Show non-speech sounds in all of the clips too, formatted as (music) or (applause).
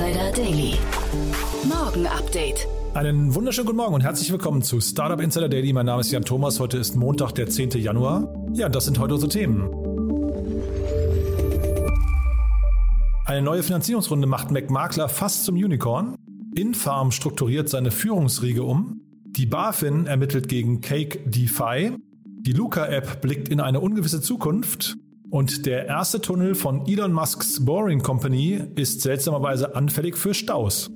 Insider Daily. Morgen Update. Einen wunderschönen guten Morgen und herzlich willkommen zu Startup Insider Daily. Mein Name ist Jan Thomas. Heute ist Montag, der 10. Januar. Ja, das sind heute unsere Themen. Eine neue Finanzierungsrunde macht McMakler fast zum Unicorn. Infarm strukturiert seine Führungsriege um. Die BaFin ermittelt gegen Cake DeFi. Die Luca-App blickt in eine ungewisse Zukunft. Und der erste Tunnel von Elon Musks Boring Company ist seltsamerweise anfällig für Staus.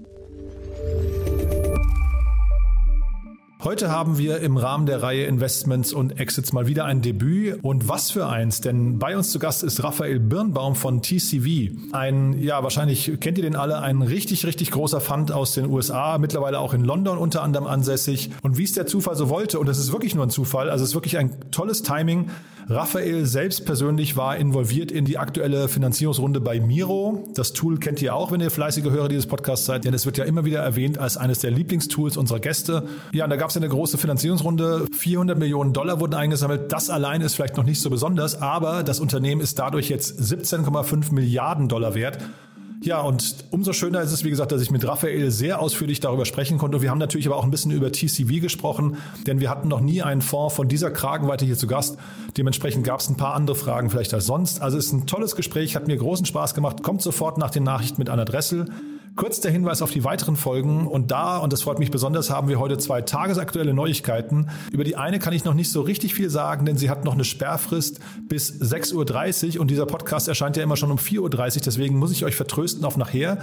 Heute haben wir im Rahmen der Reihe Investments und Exits mal wieder ein Debüt und was für eins, denn bei uns zu Gast ist Raphael Birnbaum von TCV. Ein, ja, wahrscheinlich kennt ihr den alle, ein richtig, richtig großer Fund aus den USA, mittlerweile auch in London unter anderem ansässig. Und wie es der Zufall so wollte, und es ist wirklich nur ein Zufall, also es ist wirklich ein tolles Timing, Raphael selbst persönlich war involviert in die aktuelle Finanzierungsrunde bei Miro. Das Tool kennt ihr auch, wenn ihr fleißige Hörer dieses Podcasts seid, denn es wird ja immer wieder erwähnt als eines der Lieblingstools unserer Gäste. Ja, und da gab es eine große Finanzierungsrunde. 400 Millionen Dollar wurden eingesammelt. Das allein ist vielleicht noch nicht so besonders, aber das Unternehmen ist dadurch jetzt 17,5 Milliarden Dollar wert. Ja, und umso schöner ist es, wie gesagt, dass ich mit Raphael sehr ausführlich darüber sprechen konnte. Wir haben natürlich aber auch ein bisschen über TCV gesprochen, denn wir hatten noch nie einen Fonds von dieser Kragenweite hier zu Gast. Dementsprechend gab es ein paar andere Fragen vielleicht als sonst. Also es ist ein tolles Gespräch, hat mir großen Spaß gemacht. Kommt sofort nach den Nachrichten mit Anna Dressel. Kurz der Hinweis auf die weiteren Folgen und da, und das freut mich besonders, haben wir heute zwei tagesaktuelle Neuigkeiten. Über die eine kann ich noch nicht so richtig viel sagen, denn sie hat noch eine Sperrfrist bis 6.30 Uhr und dieser Podcast erscheint ja immer schon um 4.30 Uhr, deswegen muss ich euch vertrösten auf nachher.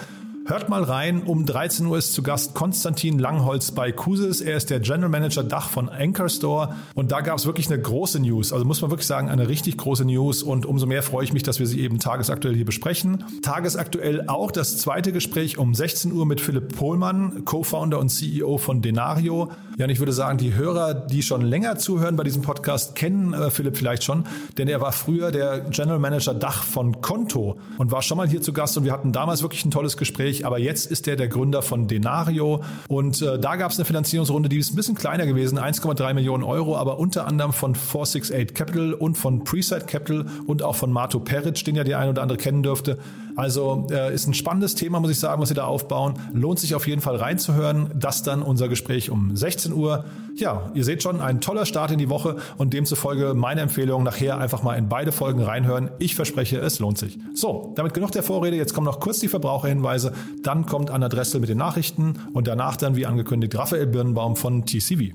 Hört mal rein, um 13 Uhr ist zu Gast Konstantin Langholz bei Kusis. Er ist der General Manager Dach von Anchor Store und da gab es wirklich eine große News. Also muss man wirklich sagen, eine richtig große News und umso mehr freue ich mich, dass wir sie eben tagesaktuell hier besprechen. Tagesaktuell auch das zweite Gespräch um 16 Uhr mit Philipp Pohlmann, Co-Founder und CEO von Denario. Ja, und ich würde sagen, die Hörer, die schon länger zuhören bei diesem Podcast, kennen äh, Philipp vielleicht schon, denn er war früher der General Manager Dach von Konto und war schon mal hier zu Gast und wir hatten damals wirklich ein tolles Gespräch Gespräch, aber jetzt ist er der Gründer von Denario und äh, da gab es eine Finanzierungsrunde, die ist ein bisschen kleiner gewesen, 1,3 Millionen Euro, aber unter anderem von 468 Capital und von Preside Capital und auch von Mato Peric, den ja die ein oder andere kennen dürfte. Also äh, ist ein spannendes Thema, muss ich sagen, was sie da aufbauen. Lohnt sich auf jeden Fall reinzuhören. Das dann unser Gespräch um 16 Uhr. Ja, ihr seht schon, ein toller Start in die Woche und demzufolge meine Empfehlung, nachher einfach mal in beide Folgen reinhören. Ich verspreche, es lohnt sich. So, damit genug der Vorrede. Jetzt kommen noch kurz die Verbraucherhinweise. Dann kommt Anna Dressel mit den Nachrichten und danach dann, wie angekündigt, Raphael Birnbaum von TCV.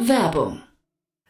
Werbung.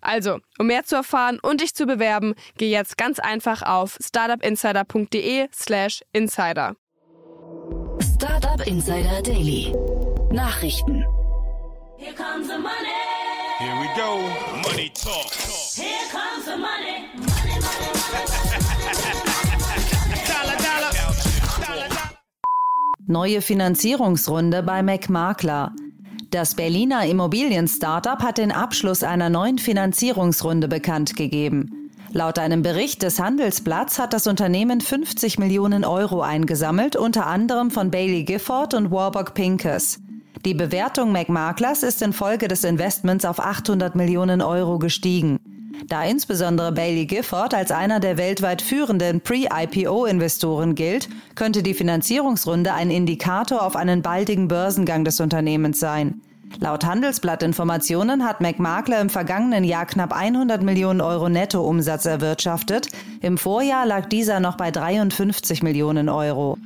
Also, um mehr zu erfahren und dich zu bewerben, geh jetzt ganz einfach auf startupinsider.de/slash insider. Startup Insider Daily. Nachrichten. Here comes the money. Here we go. Money talk. Here comes the money. Money, money, money. Dollar, dollar. Dollar, dollar. Neue Finanzierungsrunde bei McMakler. Das Berliner Immobilien-Startup hat den Abschluss einer neuen Finanzierungsrunde bekannt gegeben. Laut einem Bericht des Handelsblatts hat das Unternehmen 50 Millionen Euro eingesammelt, unter anderem von Bailey Gifford und Warburg Pincus. Die Bewertung McMaklers ist infolge des Investments auf 800 Millionen Euro gestiegen. Da insbesondere Bailey Gifford als einer der weltweit führenden Pre-IPO-Investoren gilt, könnte die Finanzierungsrunde ein Indikator auf einen baldigen Börsengang des Unternehmens sein. Laut Handelsblattinformationen hat McMakler im vergangenen Jahr knapp 100 Millionen Euro Nettoumsatz erwirtschaftet. Im Vorjahr lag dieser noch bei 53 Millionen Euro.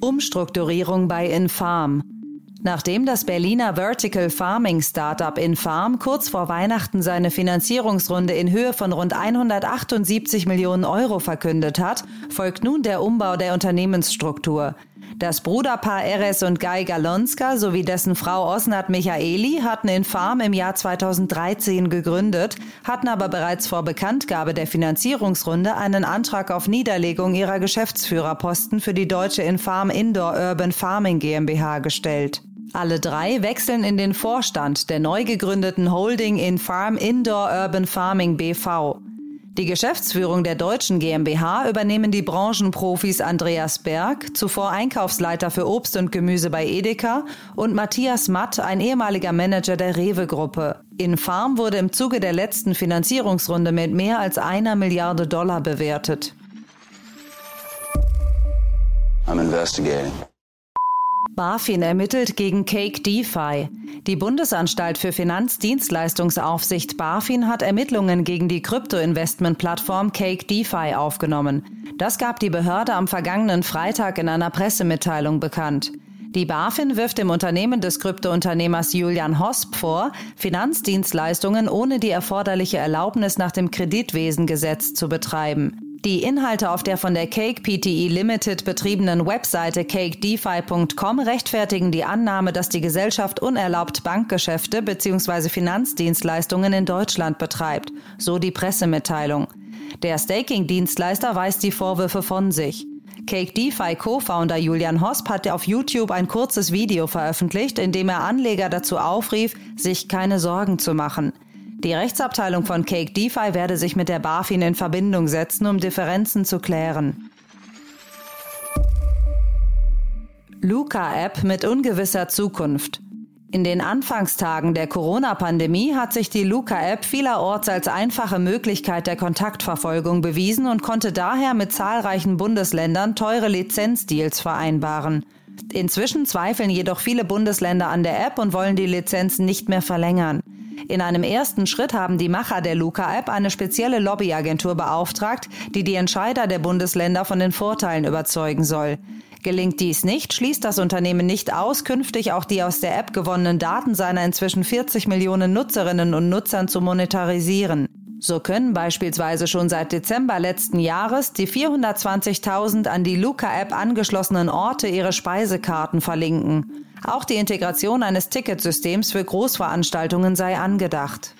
Umstrukturierung bei Infarm. Nachdem das Berliner Vertical Farming Startup Infarm kurz vor Weihnachten seine Finanzierungsrunde in Höhe von rund 178 Millionen Euro verkündet hat, folgt nun der Umbau der Unternehmensstruktur. Das Bruderpaar Eres und Guy Galonska sowie dessen Frau Osnat Michaeli hatten Infarm im Jahr 2013 gegründet, hatten aber bereits vor Bekanntgabe der Finanzierungsrunde einen Antrag auf Niederlegung ihrer Geschäftsführerposten für die deutsche Infarm Indoor Urban Farming GmbH gestellt. Alle drei wechseln in den Vorstand der neu gegründeten Holding in Farm Indoor Urban Farming BV. Die Geschäftsführung der deutschen GmbH übernehmen die Branchenprofis Andreas Berg, zuvor Einkaufsleiter für Obst und Gemüse bei Edeka, und Matthias Matt, ein ehemaliger Manager der Rewe-Gruppe. In Farm wurde im Zuge der letzten Finanzierungsrunde mit mehr als einer Milliarde Dollar bewertet. I'm investigating. BaFin ermittelt gegen Cake DeFi. Die Bundesanstalt für Finanzdienstleistungsaufsicht BaFin hat Ermittlungen gegen die Krypto-Investment-Plattform Cake DeFi aufgenommen. Das gab die Behörde am vergangenen Freitag in einer Pressemitteilung bekannt. Die BaFin wirft dem Unternehmen des Kryptounternehmers Julian Hosp vor, Finanzdienstleistungen ohne die erforderliche Erlaubnis nach dem Kreditwesengesetz zu betreiben. Die Inhalte auf der von der Cake PTE Limited betriebenen Webseite cakedefi.com rechtfertigen die Annahme, dass die Gesellschaft unerlaubt Bankgeschäfte bzw. Finanzdienstleistungen in Deutschland betreibt, so die Pressemitteilung. Der Staking-Dienstleister weist die Vorwürfe von sich. Cake DeFi Co-Founder Julian Hosp hat auf YouTube ein kurzes Video veröffentlicht, in dem er Anleger dazu aufrief, sich keine Sorgen zu machen. Die Rechtsabteilung von Cake DeFi werde sich mit der BaFin in Verbindung setzen, um Differenzen zu klären. Luca-App mit ungewisser Zukunft. In den Anfangstagen der Corona-Pandemie hat sich die Luca-App vielerorts als einfache Möglichkeit der Kontaktverfolgung bewiesen und konnte daher mit zahlreichen Bundesländern teure Lizenzdeals vereinbaren. Inzwischen zweifeln jedoch viele Bundesländer an der App und wollen die Lizenzen nicht mehr verlängern. In einem ersten Schritt haben die Macher der Luca-App eine spezielle Lobbyagentur beauftragt, die die Entscheider der Bundesländer von den Vorteilen überzeugen soll. Gelingt dies nicht, schließt das Unternehmen nicht aus, künftig auch die aus der App gewonnenen Daten seiner inzwischen 40 Millionen Nutzerinnen und Nutzern zu monetarisieren. So können beispielsweise schon seit Dezember letzten Jahres die 420.000 an die Luca-App angeschlossenen Orte ihre Speisekarten verlinken. Auch die Integration eines Ticketsystems für Großveranstaltungen sei angedacht.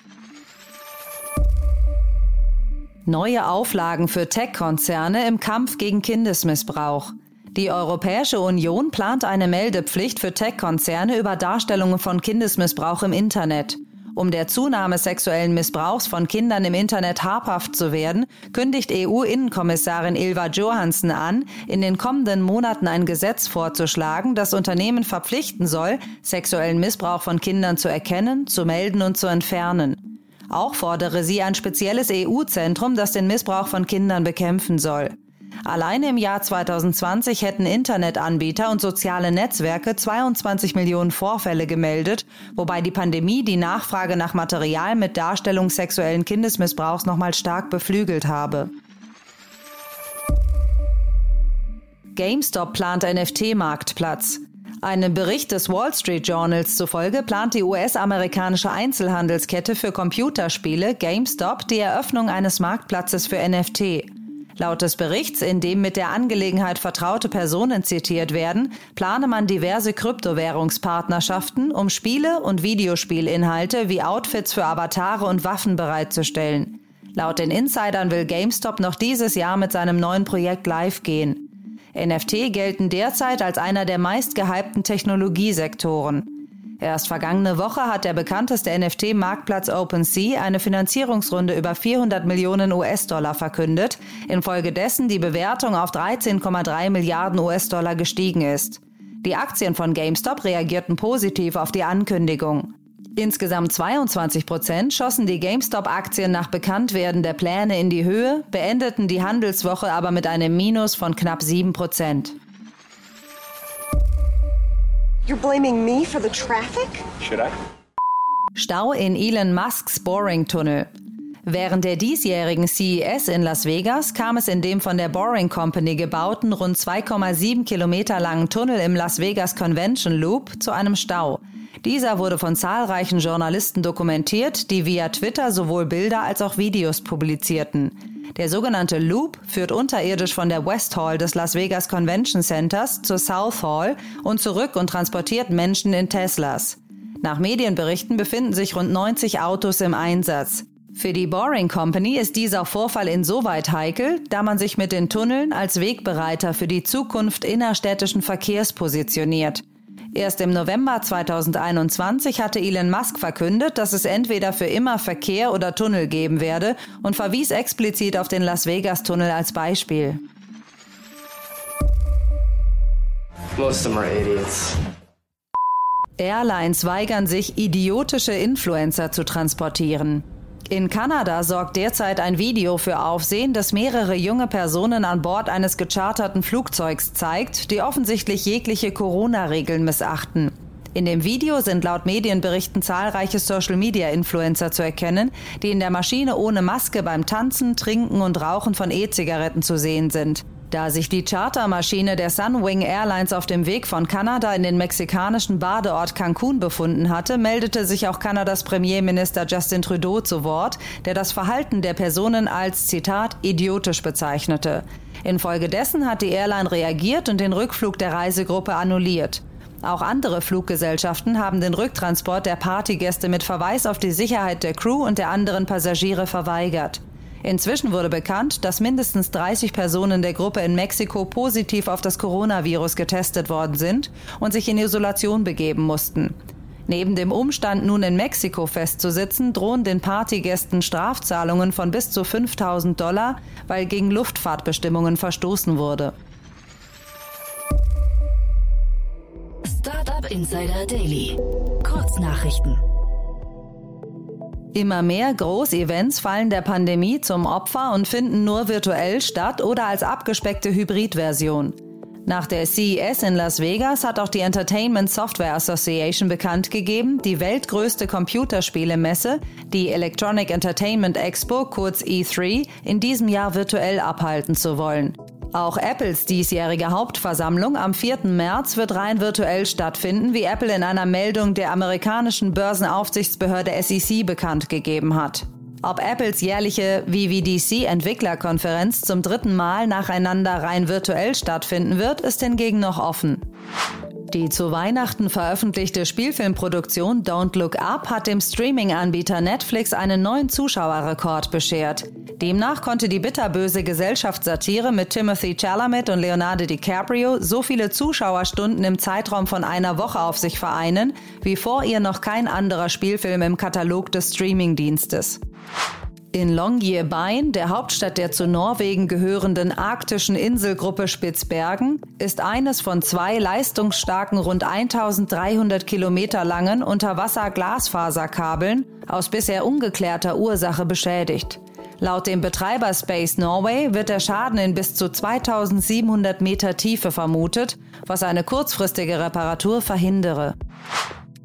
Neue Auflagen für Tech-Konzerne im Kampf gegen Kindesmissbrauch. Die Europäische Union plant eine Meldepflicht für Tech-Konzerne über Darstellungen von Kindesmissbrauch im Internet. Um der Zunahme sexuellen Missbrauchs von Kindern im Internet habhaft zu werden, kündigt EU-Innenkommissarin Ilva Johansson an, in den kommenden Monaten ein Gesetz vorzuschlagen, das Unternehmen verpflichten soll, sexuellen Missbrauch von Kindern zu erkennen, zu melden und zu entfernen. Auch fordere sie ein spezielles EU-Zentrum, das den Missbrauch von Kindern bekämpfen soll. Alleine im Jahr 2020 hätten Internetanbieter und soziale Netzwerke 22 Millionen Vorfälle gemeldet, wobei die Pandemie die Nachfrage nach Material mit Darstellung sexuellen Kindesmissbrauchs nochmal stark beflügelt habe. GameStop plant NFT-Marktplatz. Einem Bericht des Wall Street Journals zufolge plant die US-amerikanische Einzelhandelskette für Computerspiele GameStop die Eröffnung eines Marktplatzes für NFT. Laut des Berichts, in dem mit der Angelegenheit vertraute Personen zitiert werden, plane man diverse Kryptowährungspartnerschaften, um Spiele und Videospielinhalte wie Outfits für Avatare und Waffen bereitzustellen. Laut den Insidern will GameStop noch dieses Jahr mit seinem neuen Projekt live gehen. NFT gelten derzeit als einer der meistgehypten Technologiesektoren. Erst vergangene Woche hat der bekannteste NFT-Marktplatz OpenSea eine Finanzierungsrunde über 400 Millionen US-Dollar verkündet, infolgedessen die Bewertung auf 13,3 Milliarden US-Dollar gestiegen ist. Die Aktien von GameStop reagierten positiv auf die Ankündigung. Insgesamt 22 Prozent schossen die GameStop-Aktien nach Bekanntwerden der Pläne in die Höhe, beendeten die Handelswoche aber mit einem Minus von knapp 7 Prozent. You're blaming me for the traffic? Should I? Stau in Elon Musks Boring-Tunnel. Während der diesjährigen CES in Las Vegas kam es in dem von der Boring Company gebauten rund 2,7 Kilometer langen Tunnel im Las Vegas Convention Loop zu einem Stau. Dieser wurde von zahlreichen Journalisten dokumentiert, die via Twitter sowohl Bilder als auch Videos publizierten. Der sogenannte Loop führt unterirdisch von der West Hall des Las Vegas Convention Centers zur South Hall und zurück und transportiert Menschen in Teslas. Nach Medienberichten befinden sich rund 90 Autos im Einsatz. Für die Boring Company ist dieser Vorfall insoweit heikel, da man sich mit den Tunneln als Wegbereiter für die Zukunft innerstädtischen Verkehrs positioniert. Erst im November 2021 hatte Elon Musk verkündet, dass es entweder für immer Verkehr oder Tunnel geben werde und verwies explizit auf den Las Vegas Tunnel als Beispiel. Most of them are idiots. Airlines weigern sich, idiotische Influencer zu transportieren. In Kanada sorgt derzeit ein Video für Aufsehen, das mehrere junge Personen an Bord eines gecharterten Flugzeugs zeigt, die offensichtlich jegliche Corona-Regeln missachten. In dem Video sind laut Medienberichten zahlreiche Social-Media-Influencer zu erkennen, die in der Maschine ohne Maske beim Tanzen, Trinken und Rauchen von E-Zigaretten zu sehen sind. Da sich die Chartermaschine der Sunwing Airlines auf dem Weg von Kanada in den mexikanischen Badeort Cancun befunden hatte, meldete sich auch Kanadas Premierminister Justin Trudeau zu Wort, der das Verhalten der Personen als Zitat idiotisch bezeichnete. Infolgedessen hat die Airline reagiert und den Rückflug der Reisegruppe annulliert. Auch andere Fluggesellschaften haben den Rücktransport der Partygäste mit Verweis auf die Sicherheit der Crew und der anderen Passagiere verweigert. Inzwischen wurde bekannt, dass mindestens 30 Personen der Gruppe in Mexiko positiv auf das Coronavirus getestet worden sind und sich in Isolation begeben mussten. Neben dem Umstand, nun in Mexiko festzusitzen, drohen den Partygästen Strafzahlungen von bis zu 5000 Dollar, weil gegen Luftfahrtbestimmungen verstoßen wurde. Startup Insider Daily. Kurznachrichten. Immer mehr Großevents fallen der Pandemie zum Opfer und finden nur virtuell statt oder als abgespeckte Hybridversion. Nach der CES in Las Vegas hat auch die Entertainment Software Association bekannt gegeben, die weltgrößte Computerspielemesse, die Electronic Entertainment Expo, kurz E3, in diesem Jahr virtuell abhalten zu wollen. Auch Apples diesjährige Hauptversammlung am 4. März wird rein virtuell stattfinden, wie Apple in einer Meldung der amerikanischen Börsenaufsichtsbehörde SEC bekannt gegeben hat. Ob Apples jährliche VVDC-Entwicklerkonferenz zum dritten Mal nacheinander rein virtuell stattfinden wird, ist hingegen noch offen. Die zu Weihnachten veröffentlichte Spielfilmproduktion Don't Look Up hat dem Streaming-Anbieter Netflix einen neuen Zuschauerrekord beschert. Demnach konnte die bitterböse Gesellschaftssatire mit Timothy Chalamet und Leonardo DiCaprio so viele Zuschauerstunden im Zeitraum von einer Woche auf sich vereinen, wie vor ihr noch kein anderer Spielfilm im Katalog des Streamingdienstes. In Longyearbyen, der Hauptstadt der zu Norwegen gehörenden arktischen Inselgruppe Spitzbergen, ist eines von zwei leistungsstarken rund 1300 Kilometer langen Unterwasser-Glasfaserkabeln aus bisher ungeklärter Ursache beschädigt. Laut dem Betreiber Space Norway wird der Schaden in bis zu 2700 Meter Tiefe vermutet, was eine kurzfristige Reparatur verhindere.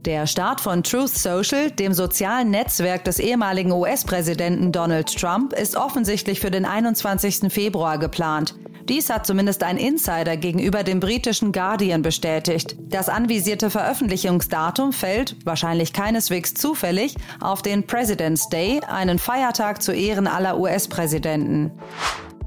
Der Start von Truth Social, dem sozialen Netzwerk des ehemaligen US-Präsidenten Donald Trump, ist offensichtlich für den 21. Februar geplant. Dies hat zumindest ein Insider gegenüber dem britischen Guardian bestätigt. Das anvisierte Veröffentlichungsdatum fällt, wahrscheinlich keineswegs zufällig, auf den President's Day, einen Feiertag zu Ehren aller US-Präsidenten.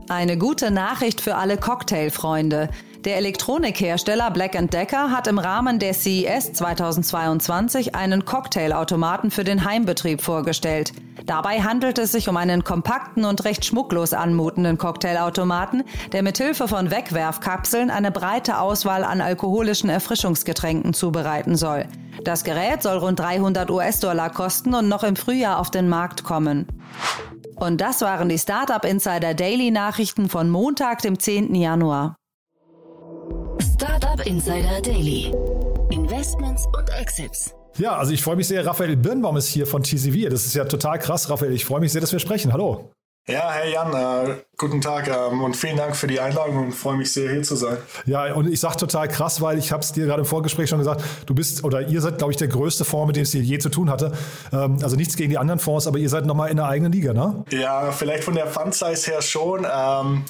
Eine gute Nachricht für alle Cocktailfreunde. Der Elektronikhersteller Black Decker hat im Rahmen der CES 2022 einen Cocktailautomaten für den Heimbetrieb vorgestellt. Dabei handelt es sich um einen kompakten und recht schmucklos anmutenden Cocktailautomaten, der mithilfe von Wegwerfkapseln eine breite Auswahl an alkoholischen Erfrischungsgetränken zubereiten soll. Das Gerät soll rund 300 US-Dollar kosten und noch im Frühjahr auf den Markt kommen. Und das waren die Startup Insider Daily Nachrichten von Montag, dem 10. Januar. Startup Insider Daily. Investments und Exits. Ja, also ich freue mich sehr. Raphael Birnbaum ist hier von TCV. Das ist ja total krass, Raphael. Ich freue mich sehr, dass wir sprechen. Hallo. Ja, hey Jan, äh, guten Tag ähm, und vielen Dank für die Einladung und freue mich sehr, hier zu sein. Ja, und ich sage total krass, weil ich habe es dir gerade im Vorgespräch schon gesagt, du bist oder ihr seid, glaube ich, der größte Fonds, mit dem es je zu tun hatte. Ähm, also nichts gegen die anderen Fonds, aber ihr seid nochmal in der eigenen Liga, ne? Ja, vielleicht von der Fund-Size her schon. Ähm,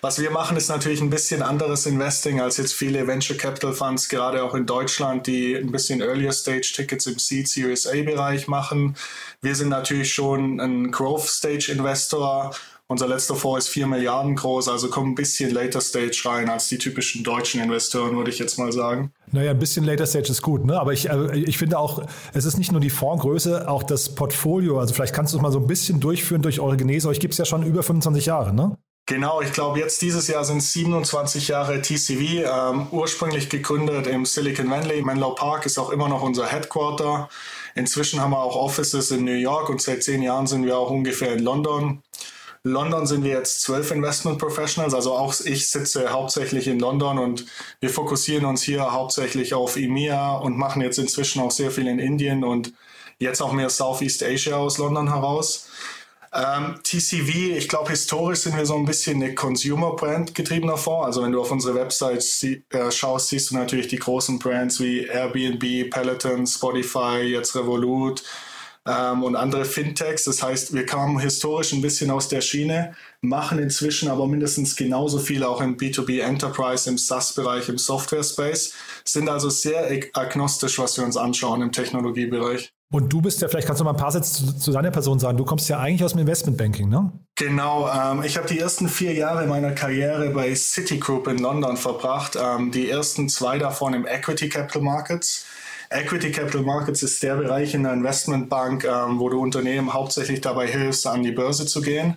was wir machen, ist natürlich ein bisschen anderes Investing als jetzt viele Venture Capital Funds, gerade auch in Deutschland, die ein bisschen Earlier Stage Tickets im Seed Series A Bereich machen. Wir sind natürlich schon ein Growth Stage Investor. Unser letzter Fonds ist 4 Milliarden groß, also kommt ein bisschen Later Stage rein als die typischen deutschen Investoren, würde ich jetzt mal sagen. Naja, ein bisschen Later Stage ist gut, ne? aber ich, äh, ich finde auch, es ist nicht nur die Fondsgröße, auch das Portfolio. Also vielleicht kannst du es mal so ein bisschen durchführen durch eure Genese. Euch gibt es ja schon über 25 Jahre, ne? Genau, ich glaube, jetzt dieses Jahr sind es 27 Jahre TCV, ähm, ursprünglich gegründet im Silicon Valley. Menlo Park ist auch immer noch unser Headquarter. Inzwischen haben wir auch Offices in New York und seit zehn Jahren sind wir auch ungefähr in London. London sind wir jetzt zwölf Investment Professionals, also auch ich sitze hauptsächlich in London und wir fokussieren uns hier hauptsächlich auf EMEA und machen jetzt inzwischen auch sehr viel in Indien und jetzt auch mehr Southeast Asia aus London heraus. Ähm, TCV, ich glaube, historisch sind wir so ein bisschen eine Consumer-Brand getriebener Fonds. Also wenn du auf unsere Website sie, äh, schaust, siehst du natürlich die großen Brands wie Airbnb, Peloton, Spotify, jetzt Revolut ähm, und andere Fintechs. Das heißt, wir kamen historisch ein bisschen aus der Schiene, machen inzwischen aber mindestens genauso viel auch im B2B Enterprise, im SaaS-Bereich, im Software-Space, sind also sehr agnostisch, was wir uns anschauen im Technologiebereich. Und du bist ja, vielleicht kannst du mal ein paar Sätze zu, zu deiner Person sagen. Du kommst ja eigentlich aus dem Investmentbanking, ne? Genau. Ähm, ich habe die ersten vier Jahre meiner Karriere bei Citigroup in London verbracht. Ähm, die ersten zwei davon im Equity Capital Markets. Equity Capital Markets ist der Bereich in der Investmentbank, ähm, wo du Unternehmen hauptsächlich dabei hilfst, an die Börse zu gehen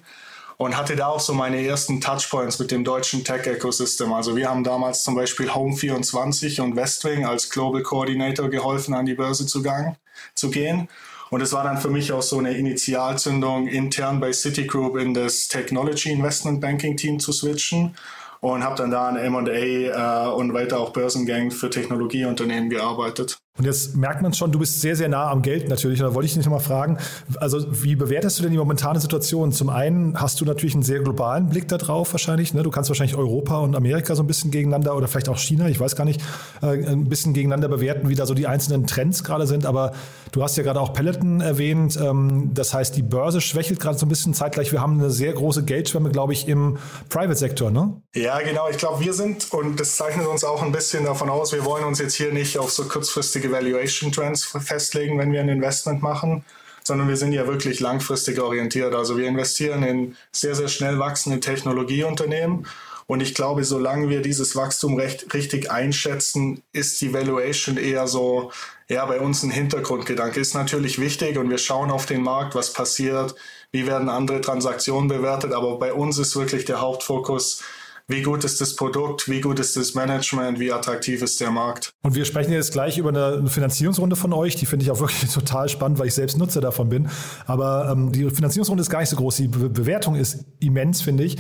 und hatte da auch so meine ersten Touchpoints mit dem deutschen Tech-Ecosystem. Also wir haben damals zum Beispiel Home24 und Westwing als Global Coordinator geholfen, an die Börse zu, gang, zu gehen. Und es war dann für mich auch so eine Initialzündung, intern bei Citigroup in das Technology Investment Banking Team zu switchen und habe dann da an M&A äh, und weiter auch Börsengang für Technologieunternehmen gearbeitet. Und jetzt merkt man schon, du bist sehr, sehr nah am Geld natürlich. Und da wollte ich dich nochmal fragen, also wie bewertest du denn die momentane Situation? Zum einen hast du natürlich einen sehr globalen Blick darauf wahrscheinlich. Ne? Du kannst wahrscheinlich Europa und Amerika so ein bisschen gegeneinander oder vielleicht auch China, ich weiß gar nicht, äh, ein bisschen gegeneinander bewerten, wie da so die einzelnen Trends gerade sind. Aber du hast ja gerade auch Peloton erwähnt. Ähm, das heißt, die Börse schwächelt gerade so ein bisschen zeitgleich. Wir haben eine sehr große Geldschwemme, glaube ich, im Private-Sektor, ne? Ja, genau. Ich glaube, wir sind, und das zeichnet uns auch ein bisschen davon aus, wir wollen uns jetzt hier nicht auf so kurzfristige Valuation Trends festlegen, wenn wir ein Investment machen, sondern wir sind ja wirklich langfristig orientiert. Also wir investieren in sehr, sehr schnell wachsende Technologieunternehmen. Und ich glaube, solange wir dieses Wachstum recht, richtig einschätzen, ist die Valuation eher so, ja, bei uns ein Hintergrundgedanke. Ist natürlich wichtig und wir schauen auf den Markt, was passiert, wie werden andere Transaktionen bewertet. Aber bei uns ist wirklich der Hauptfokus, wie gut ist das Produkt, wie gut ist das Management, wie attraktiv ist der Markt. Und wir sprechen jetzt gleich über eine Finanzierungsrunde von euch, die finde ich auch (laughs) wirklich total spannend, weil ich selbst Nutzer davon bin. Aber ähm, die Finanzierungsrunde ist gar nicht so groß, die Be Bewertung ist immens, finde ich.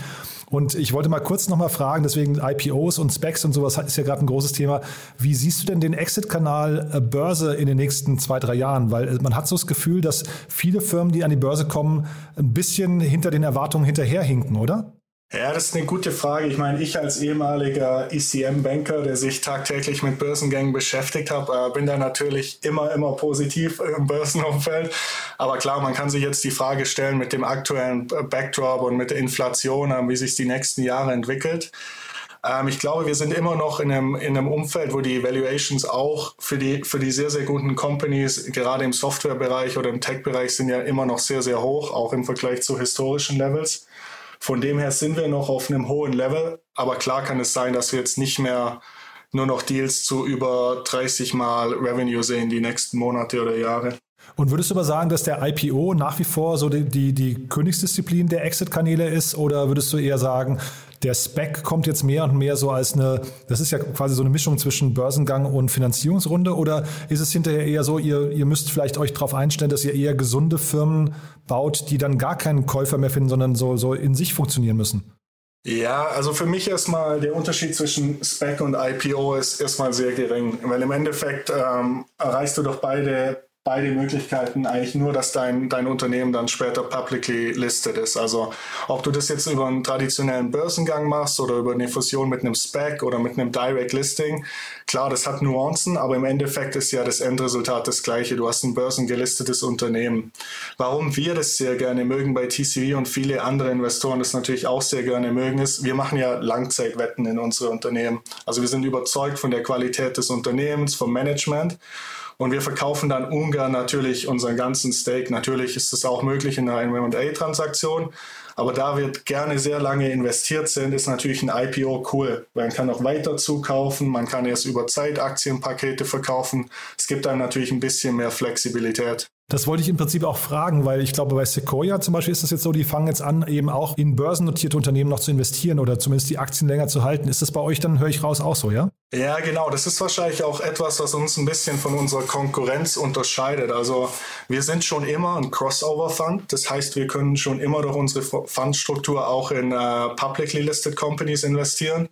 Und ich wollte mal kurz nochmal fragen, deswegen IPOs und Specs und sowas ist ja gerade ein großes Thema. Wie siehst du denn den Exit-Kanal äh, Börse in den nächsten zwei, drei Jahren? Weil äh, man hat so das Gefühl, dass viele Firmen, die an die Börse kommen, ein bisschen hinter den Erwartungen hinterherhinken, oder? Ja, das ist eine gute Frage. Ich meine, ich als ehemaliger ECM-Banker, der sich tagtäglich mit Börsengängen beschäftigt hat, äh, bin da natürlich immer, immer positiv im Börsenumfeld. Aber klar, man kann sich jetzt die Frage stellen mit dem aktuellen Backdrop und mit der Inflation, äh, wie sich die nächsten Jahre entwickelt. Ähm, ich glaube, wir sind immer noch in einem, in einem Umfeld, wo die Valuations auch für die, für die sehr, sehr guten Companies, gerade im Softwarebereich oder im Tech-Bereich, sind ja immer noch sehr, sehr hoch, auch im Vergleich zu historischen Levels. Von dem her sind wir noch auf einem hohen Level, aber klar kann es sein, dass wir jetzt nicht mehr nur noch Deals zu über 30 Mal Revenue sehen die nächsten Monate oder Jahre. Und würdest du aber sagen, dass der IPO nach wie vor so die, die, die Königsdisziplin der Exit-Kanäle ist? Oder würdest du eher sagen, der Spec kommt jetzt mehr und mehr so als eine, das ist ja quasi so eine Mischung zwischen Börsengang und Finanzierungsrunde? Oder ist es hinterher eher so, ihr, ihr müsst vielleicht euch darauf einstellen, dass ihr eher gesunde Firmen baut, die dann gar keinen Käufer mehr finden, sondern so, so in sich funktionieren müssen? Ja, also für mich erstmal der Unterschied zwischen Spec und IPO ist erstmal sehr gering, weil im Endeffekt ähm, erreichst du doch beide beide Möglichkeiten eigentlich nur, dass dein, dein Unternehmen dann später publicly listed ist. Also ob du das jetzt über einen traditionellen Börsengang machst oder über eine Fusion mit einem SPAC oder mit einem Direct Listing, klar, das hat Nuancen, aber im Endeffekt ist ja das Endresultat das gleiche. Du hast ein börsengelistetes Unternehmen. Warum wir das sehr gerne mögen bei TCV und viele andere Investoren das natürlich auch sehr gerne mögen, ist, wir machen ja Langzeitwetten in unsere Unternehmen. Also wir sind überzeugt von der Qualität des Unternehmens, vom Management. Und wir verkaufen dann ungern natürlich unseren ganzen Stake. Natürlich ist es auch möglich in einer M&A-Transaktion. Aber da wir gerne sehr lange investiert sind, ist natürlich ein IPO cool. Man kann auch weiter zukaufen, man kann erst über Zeit Aktienpakete verkaufen. Es gibt dann natürlich ein bisschen mehr Flexibilität. Das wollte ich im Prinzip auch fragen, weil ich glaube, bei Sequoia zum Beispiel ist das jetzt so, die fangen jetzt an, eben auch in börsennotierte Unternehmen noch zu investieren oder zumindest die Aktien länger zu halten. Ist das bei euch dann, höre ich raus, auch so, ja? Ja, genau. Das ist wahrscheinlich auch etwas, was uns ein bisschen von unserer Konkurrenz unterscheidet. Also wir sind schon immer ein Crossover-Fund. Das heißt, wir können schon immer durch unsere Fundstruktur auch in uh, publicly listed companies investieren.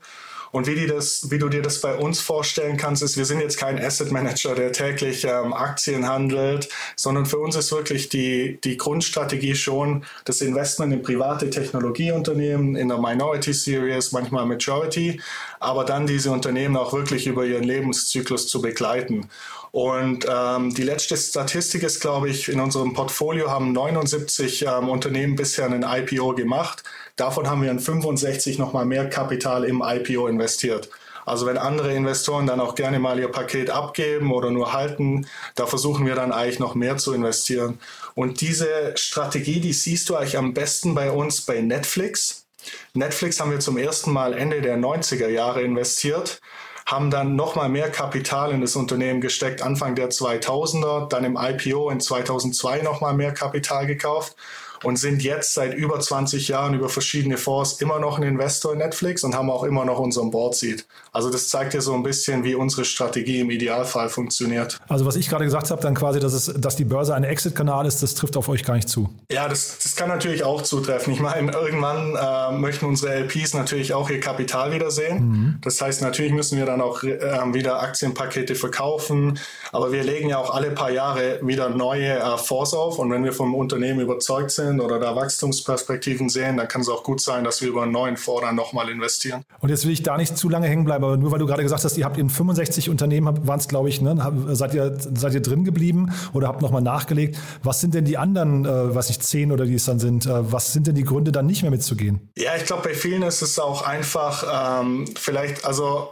Und wie, das, wie du dir das bei uns vorstellen kannst, ist, wir sind jetzt kein Asset Manager, der täglich ähm, Aktien handelt, sondern für uns ist wirklich die, die Grundstrategie schon das Investment in private Technologieunternehmen, in der Minority Series, manchmal Majority, aber dann diese Unternehmen auch wirklich über ihren Lebenszyklus zu begleiten. Und ähm, die letzte Statistik ist, glaube ich, in unserem Portfolio haben 79 ähm, Unternehmen bisher einen IPO gemacht. Davon haben wir in 65 nochmal mehr Kapital im IPO investiert. Also wenn andere Investoren dann auch gerne mal ihr Paket abgeben oder nur halten, da versuchen wir dann eigentlich noch mehr zu investieren. Und diese Strategie, die siehst du eigentlich am besten bei uns bei Netflix. Netflix haben wir zum ersten Mal Ende der 90er Jahre investiert haben dann nochmal mehr Kapital in das Unternehmen gesteckt, Anfang der 2000er, dann im IPO in 2002 nochmal mehr Kapital gekauft und sind jetzt seit über 20 Jahren über verschiedene Fonds immer noch ein Investor in Netflix und haben auch immer noch unseren Board Seat. Also das zeigt ja so ein bisschen, wie unsere Strategie im Idealfall funktioniert. Also was ich gerade gesagt habe, dann quasi, dass, es, dass die Börse ein Exit-Kanal ist, das trifft auf euch gar nicht zu. Ja, das, das kann natürlich auch zutreffen. Ich meine, irgendwann äh, möchten unsere LPs natürlich auch ihr Kapital wiedersehen. Mhm. Das heißt, natürlich müssen wir dann auch äh, wieder Aktienpakete verkaufen, aber wir legen ja auch alle paar Jahre wieder neue äh, Fonds auf und wenn wir vom Unternehmen überzeugt sind, sind oder da Wachstumsperspektiven sehen, dann kann es auch gut sein, dass wir über einen neuen Fonds dann nochmal investieren. Und jetzt will ich da nicht zu lange hängen bleiben, aber nur weil du gerade gesagt hast, ihr habt in 65 Unternehmen, waren es glaube ich, ne, seid, ihr, seid ihr drin geblieben oder habt nochmal nachgelegt. Was sind denn die anderen, äh, was nicht, zehn oder die es dann sind, äh, was sind denn die Gründe, dann nicht mehr mitzugehen? Ja, ich glaube, bei vielen ist es auch einfach, ähm, vielleicht, also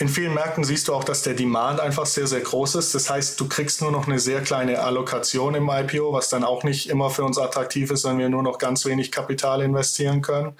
in vielen Märkten siehst du auch, dass der Demand einfach sehr, sehr groß ist. Das heißt, du kriegst nur noch eine sehr kleine Allokation im IPO, was dann auch nicht immer für uns attraktiv ist, wenn wir nur noch ganz wenig Kapital investieren können.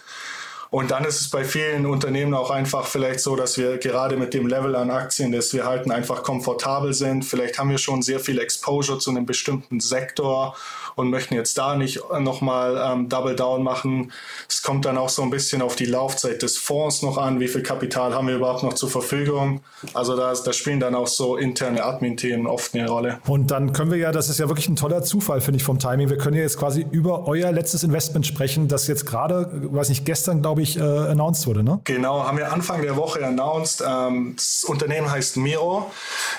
Und dann ist es bei vielen Unternehmen auch einfach vielleicht so, dass wir gerade mit dem Level an Aktien, das wir halten, einfach komfortabel sind. Vielleicht haben wir schon sehr viel Exposure zu einem bestimmten Sektor und möchten jetzt da nicht nochmal ähm, Double Down machen. Es kommt dann auch so ein bisschen auf die Laufzeit des Fonds noch an, wie viel Kapital haben wir überhaupt noch zur Verfügung. Also da, da spielen dann auch so interne Admin-Themen oft eine Rolle. Und dann können wir ja, das ist ja wirklich ein toller Zufall, finde ich, vom Timing. Wir können ja jetzt quasi über euer letztes Investment sprechen, das jetzt gerade, weiß nicht, gestern, glaube ich, äh, announced wurde, ne? Genau, haben wir Anfang der Woche announced. Ähm, das Unternehmen heißt Miro,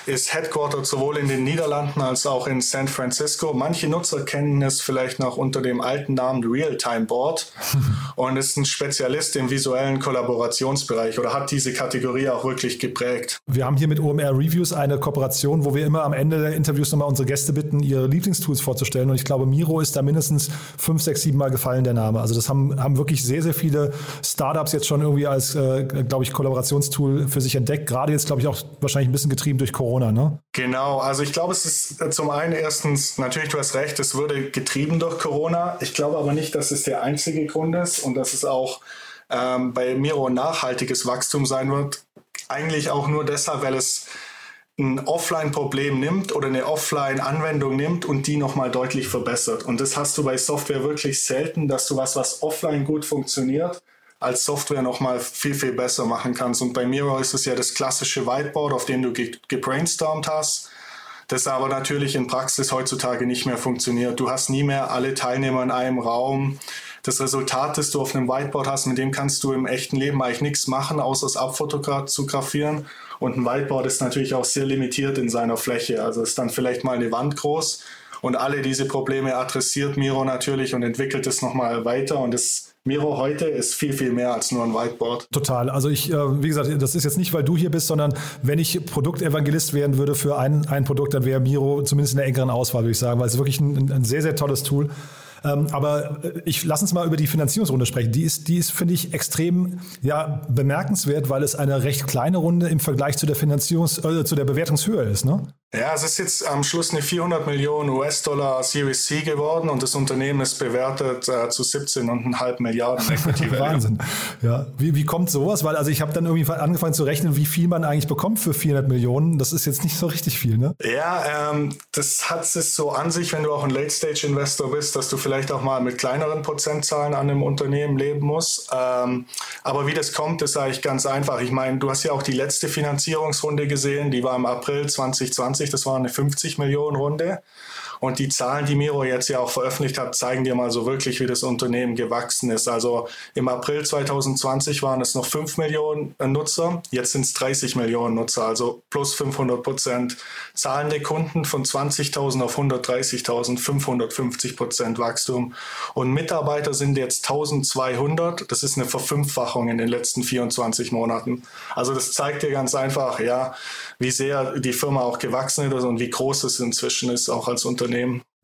ist headquartered sowohl in den Niederlanden als auch in San Francisco. Manche Nutzer kennen es vielleicht noch unter dem alten Namen Realtime Board (laughs) und ist ein Spezialist im visuellen Kollaborationsbereich oder hat diese Kategorie auch wirklich geprägt. Wir haben hier mit OMR Reviews eine Kooperation, wo wir immer am Ende der Interviews nochmal unsere Gäste bitten, ihre Lieblingstools vorzustellen. Und ich glaube, Miro ist da mindestens fünf, sechs, sieben Mal gefallen, der Name. Also das haben, haben wirklich sehr, sehr viele Startups jetzt schon irgendwie als, äh, glaube ich, Kollaborationstool für sich entdeckt. Gerade jetzt, glaube ich, auch wahrscheinlich ein bisschen getrieben durch Corona, ne? Genau. Also ich glaube, es ist zum einen erstens, natürlich, du hast recht, es wurde getrieben durch Corona. Ich glaube aber nicht, dass es der einzige Grund ist und dass es auch ähm, bei Miro nachhaltiges Wachstum sein wird. Eigentlich auch nur deshalb, weil es ein Offline-Problem nimmt oder eine Offline-Anwendung nimmt und die nochmal deutlich verbessert. Und das hast du bei Software wirklich selten, dass du was, was offline gut funktioniert, als Software nochmal viel, viel besser machen kannst. Und bei Miro ist es ja das klassische Whiteboard, auf dem du gebrainstormt hast das aber natürlich in Praxis heutzutage nicht mehr funktioniert. Du hast nie mehr alle Teilnehmer in einem Raum. das Resultat, das du auf einem Whiteboard hast, mit dem kannst du im echten Leben eigentlich nichts machen, außer es abfotografieren. Und ein Whiteboard ist natürlich auch sehr limitiert in seiner Fläche. Also ist dann vielleicht mal eine Wand groß. Und alle diese Probleme adressiert Miro natürlich und entwickelt es nochmal weiter. Und das Miro heute ist viel, viel mehr als nur ein Whiteboard. Total. Also ich, äh, wie gesagt, das ist jetzt nicht, weil du hier bist, sondern wenn ich Produktevangelist werden würde für ein, ein Produkt, dann wäre Miro zumindest in der engeren Auswahl, würde ich sagen, weil es wirklich ein, ein sehr, sehr tolles Tool ähm, aber äh, ich lass uns mal über die Finanzierungsrunde sprechen. Die ist, die ist, finde ich, extrem ja, bemerkenswert, weil es eine recht kleine Runde im Vergleich zu der Finanzierungs-, äh, zu der Bewertungshöhe ist, ne? Ja, es ist jetzt am Schluss eine 400 Millionen US-Dollar Series C geworden und das Unternehmen ist bewertet äh, zu 17,5 Milliarden Equity Wahnsinn. Ja, wie, wie kommt sowas? Weil also ich habe dann irgendwie angefangen zu rechnen, wie viel man eigentlich bekommt für 400 Millionen. Das ist jetzt nicht so richtig viel, ne? Ja, ähm, das hat es so an sich, wenn du auch ein Late-Stage-Investor bist, dass du vielleicht auch mal mit kleineren Prozentzahlen an einem Unternehmen leben musst. Ähm, aber wie das kommt, ist eigentlich ganz einfach. Ich meine, du hast ja auch die letzte Finanzierungsrunde gesehen, die war im April 2020 das war eine 50 Millionen Runde. Und die Zahlen, die Miro jetzt ja auch veröffentlicht hat, zeigen dir mal so wirklich, wie das Unternehmen gewachsen ist. Also im April 2020 waren es noch 5 Millionen Nutzer, jetzt sind es 30 Millionen Nutzer, also plus 500 Prozent. Zahlende Kunden von 20.000 auf 130.000, 550 Prozent Wachstum. Und Mitarbeiter sind jetzt 1200, das ist eine Verfünffachung in den letzten 24 Monaten. Also das zeigt dir ganz einfach, ja, wie sehr die Firma auch gewachsen ist und wie groß es inzwischen ist, auch als Unternehmen.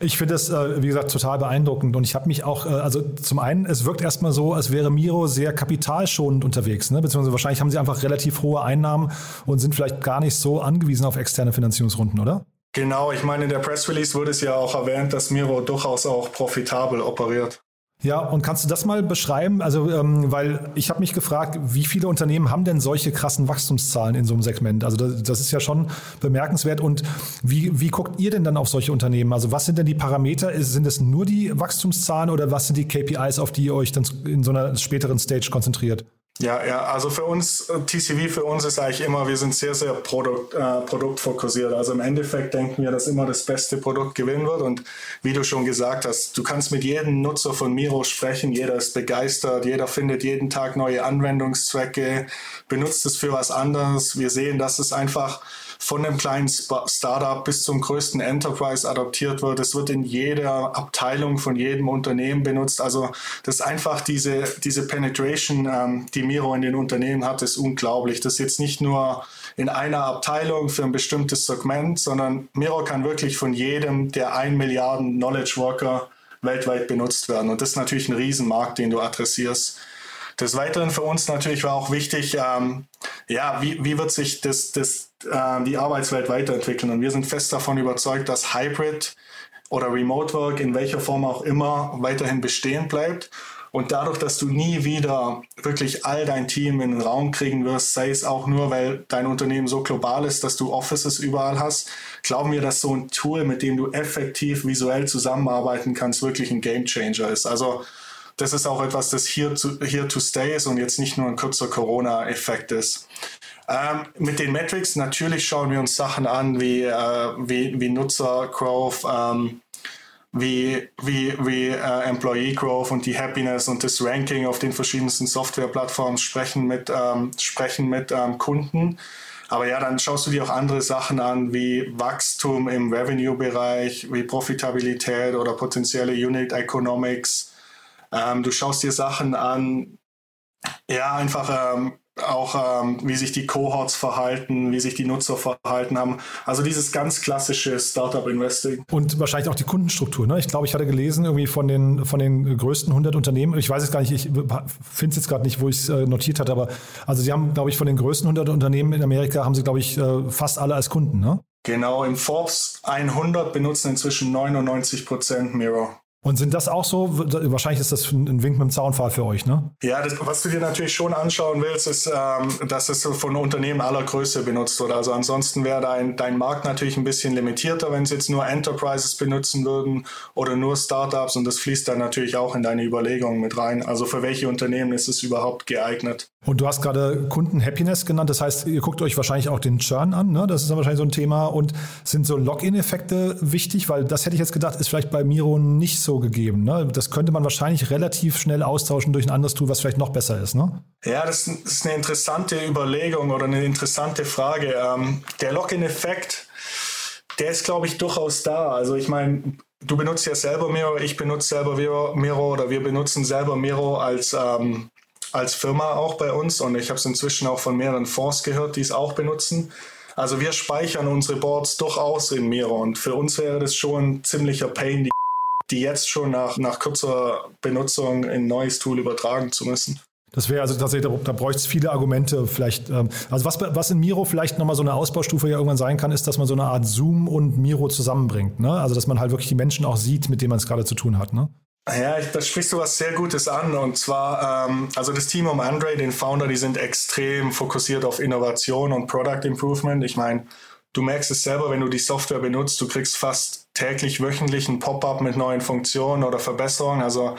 Ich finde das, äh, wie gesagt, total beeindruckend. Und ich habe mich auch, äh, also zum einen, es wirkt erstmal so, als wäre Miro sehr kapitalschonend unterwegs, ne? beziehungsweise wahrscheinlich haben sie einfach relativ hohe Einnahmen und sind vielleicht gar nicht so angewiesen auf externe Finanzierungsrunden, oder? Genau, ich meine, in der Press Release wurde es ja auch erwähnt, dass Miro durchaus auch profitabel operiert. Ja, und kannst du das mal beschreiben? Also, ähm, weil ich habe mich gefragt, wie viele Unternehmen haben denn solche krassen Wachstumszahlen in so einem Segment? Also das, das, ist ja schon bemerkenswert. Und wie, wie guckt ihr denn dann auf solche Unternehmen? Also was sind denn die Parameter? Sind es nur die Wachstumszahlen oder was sind die KPIs, auf die ihr euch dann in so einer späteren Stage konzentriert? Ja, ja, also für uns, äh, TCV für uns ist eigentlich immer, wir sind sehr, sehr Produkt, äh, produktfokussiert. Also im Endeffekt denken wir, dass immer das beste Produkt gewinnen wird. Und wie du schon gesagt hast, du kannst mit jedem Nutzer von Miro sprechen, jeder ist begeistert, jeder findet jeden Tag neue Anwendungszwecke, benutzt es für was anderes. Wir sehen, dass es einfach von einem kleinen Startup bis zum größten Enterprise adoptiert wird. Es wird in jeder Abteilung von jedem Unternehmen benutzt. Also das ist einfach diese, diese Penetration, ähm, die Miro in den Unternehmen hat, ist unglaublich. Das ist jetzt nicht nur in einer Abteilung für ein bestimmtes Segment, sondern Miro kann wirklich von jedem der 1 Milliarden Knowledge Worker weltweit benutzt werden. Und das ist natürlich ein Riesenmarkt, den du adressierst. Des Weiteren für uns natürlich war auch wichtig, ähm, ja, wie, wie wird sich das, das, äh, die Arbeitswelt weiterentwickeln? Und wir sind fest davon überzeugt, dass Hybrid oder Remote Work in welcher Form auch immer weiterhin bestehen bleibt. Und dadurch, dass du nie wieder wirklich all dein Team in den Raum kriegen wirst, sei es auch nur, weil dein Unternehmen so global ist, dass du Offices überall hast, glauben wir, dass so ein Tool, mit dem du effektiv visuell zusammenarbeiten kannst, wirklich ein Game Changer ist. Also das ist auch etwas, das hier to, here to stay ist und jetzt nicht nur ein kurzer Corona-Effekt ist. Ähm, mit den Metrics natürlich schauen wir uns Sachen an wie, äh, wie, wie Nutzer Growth, ähm, wie, wie, wie äh, Employee Growth und die Happiness und das Ranking auf den verschiedensten Softwareplattformen sprechen mit, ähm, sprechen mit ähm, Kunden. Aber ja, dann schaust du dir auch andere Sachen an, wie Wachstum im Revenue-Bereich, wie Profitabilität oder potenzielle Unit Economics. Ähm, du schaust dir Sachen an, ja, einfach ähm, auch ähm, wie sich die Cohorts verhalten, wie sich die Nutzer verhalten haben. Also dieses ganz klassische Startup-Investing. Und wahrscheinlich auch die Kundenstruktur. Ne? Ich glaube, ich hatte gelesen, irgendwie von den, von den größten 100 Unternehmen, ich weiß es gar nicht, ich finde es jetzt gerade nicht, wo ich es äh, notiert hatte, aber also sie haben, glaube ich, von den größten 100 Unternehmen in Amerika, haben sie, glaube ich, äh, fast alle als Kunden. Ne? Genau, im Forbes 100 benutzen inzwischen 99 Prozent Mirror. Und sind das auch so? Wahrscheinlich ist das ein Wink mit dem Zaunpfahl für euch, ne? Ja, das, was du dir natürlich schon anschauen willst, ist, ähm, dass es von Unternehmen aller Größe benutzt wird. Also ansonsten wäre dein, dein Markt natürlich ein bisschen limitierter, wenn es jetzt nur Enterprises benutzen würden oder nur Startups. Und das fließt dann natürlich auch in deine Überlegungen mit rein. Also für welche Unternehmen ist es überhaupt geeignet? Und du hast gerade Kunden-Happiness genannt. Das heißt, ihr guckt euch wahrscheinlich auch den Churn an. Ne? Das ist dann wahrscheinlich so ein Thema. Und sind so Login-Effekte wichtig? Weil das hätte ich jetzt gedacht, ist vielleicht bei Miro nicht so so gegeben. Ne? Das könnte man wahrscheinlich relativ schnell austauschen durch ein anderes Tool, was vielleicht noch besser ist. Ne? Ja, das ist eine interessante Überlegung oder eine interessante Frage. Ähm, der Login-Effekt, der ist, glaube ich, durchaus da. Also ich meine, du benutzt ja selber Miro, ich benutze selber Miro oder wir benutzen selber Miro als, ähm, als Firma auch bei uns und ich habe es inzwischen auch von mehreren Fonds gehört, die es auch benutzen. Also wir speichern unsere Boards durchaus in Miro und für uns wäre das schon ein ziemlicher Pain, die, die jetzt schon nach, nach kurzer Benutzung in ein neues Tool übertragen zu müssen. Das wäre also tatsächlich, da, bräuchte es viele Argumente vielleicht. Ähm, also was, was in Miro vielleicht nochmal so eine Ausbaustufe ja irgendwann sein kann, ist, dass man so eine Art Zoom und Miro zusammenbringt. Ne? Also dass man halt wirklich die Menschen auch sieht, mit denen man es gerade zu tun hat. Ne? Ja, da sprichst du was sehr Gutes an. Und zwar, ähm, also das Team um Andre, den Founder, die sind extrem fokussiert auf Innovation und Product Improvement. Ich meine, du merkst es selber, wenn du die Software benutzt, du kriegst fast täglich, wöchentlich ein Pop-up mit neuen Funktionen oder Verbesserungen. Also